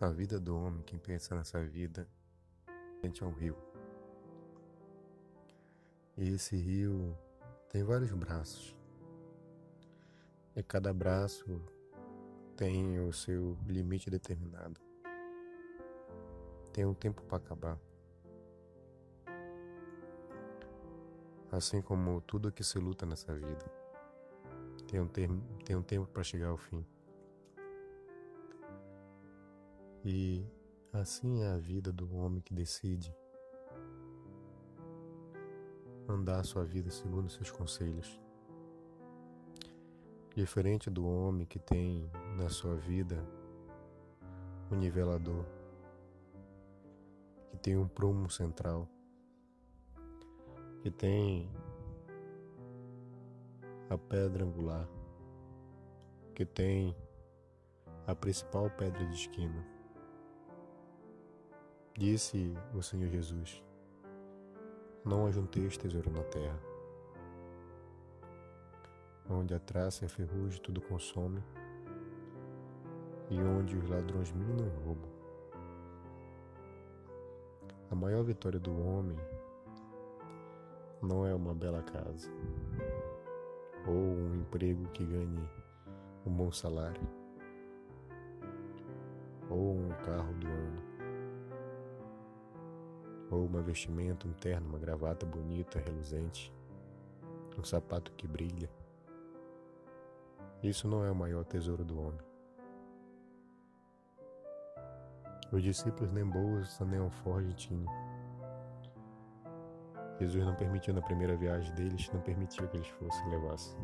A vida do homem, quem pensa nessa vida, é um rio. E esse rio tem vários braços. E cada braço tem o seu limite determinado. Tem um tempo para acabar. Assim como tudo que se luta nessa vida, tem um, termo, tem um tempo para chegar ao fim. E assim é a vida do homem que decide andar a sua vida segundo seus conselhos. Diferente do homem que tem na sua vida um nivelador, que tem um prumo central, que tem a pedra angular, que tem a principal pedra de esquina. Disse o Senhor Jesus: Não ajunteis tesouro na terra, onde a traça e a ferrugem tudo consome, e onde os ladrões minam e roubam. A maior vitória do homem não é uma bela casa ou um emprego que ganhe um bom salário ou um carro do ano ou uma vestimenta, um terno, uma gravata bonita, reluzente, um sapato que brilha. Isso não é o maior tesouro do homem. Os discípulos nem bolsa nem alforje tinham. Jesus não permitiu na primeira viagem deles, não permitiu que eles fossem levassem.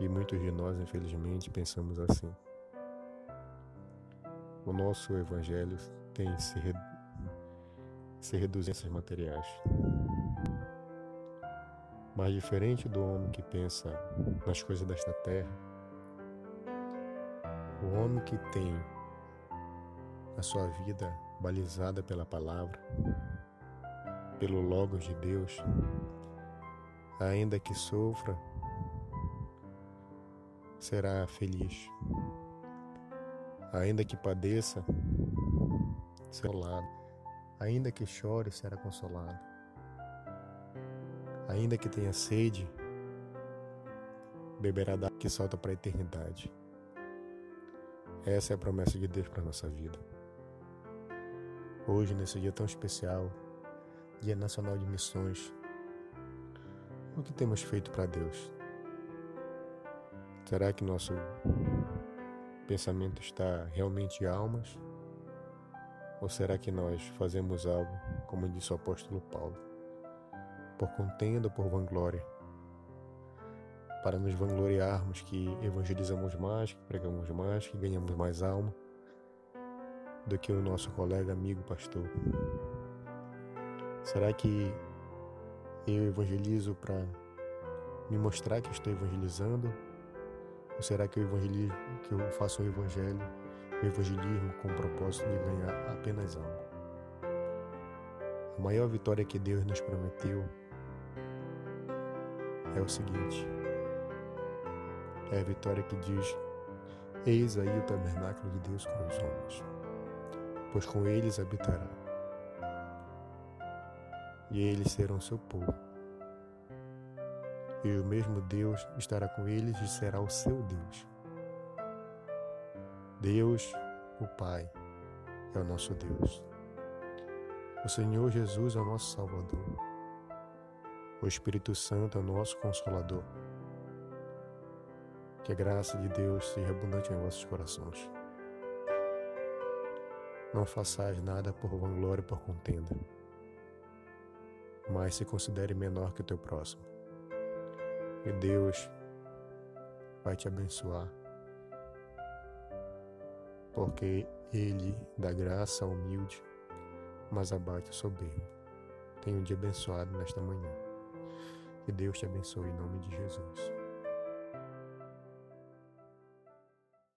E muitos de nós, infelizmente, pensamos assim. O nosso evangelho tem se, re... se reduzido a esses materiais. Mas diferente do homem que pensa nas coisas desta terra, o homem que tem a sua vida balizada pela palavra, pelo Logos de Deus, ainda que sofra, será feliz. Ainda que padeça, será consolado. Ainda que chore, será consolado. Ainda que tenha sede, beberá da que salta para a eternidade. Essa é a promessa de Deus para a nossa vida. Hoje, nesse dia tão especial, Dia Nacional de Missões, o que temos feito para Deus? Será que nosso pensamento está realmente almas? Ou será que nós fazemos algo, como disse o apóstolo Paulo, por contenda ou por vanglória? Para nos vangloriarmos que evangelizamos mais, que pregamos mais, que ganhamos mais alma do que o nosso colega, amigo, pastor? Será que eu evangelizo para me mostrar que estou evangelizando ou será que eu que eu faço o evangelho, o evangelismo com o propósito de ganhar apenas algo? A maior vitória que Deus nos prometeu é o seguinte: é a vitória que diz: Eis aí o tabernáculo de Deus com os homens, pois com eles habitará, e eles serão seu povo e o mesmo Deus estará com eles e será o seu Deus. Deus, o Pai, é o nosso Deus. O Senhor Jesus é o nosso Salvador. O Espírito Santo é o nosso Consolador. Que a graça de Deus seja abundante em vossos corações. Não façais nada por vanglória e por contenda, mas se considere menor que o teu próximo. E Deus vai te abençoar. Porque Ele dá graça ao humilde, mas abate o soberbo. Tenha um dia abençoado nesta manhã. Que Deus te abençoe em nome de Jesus.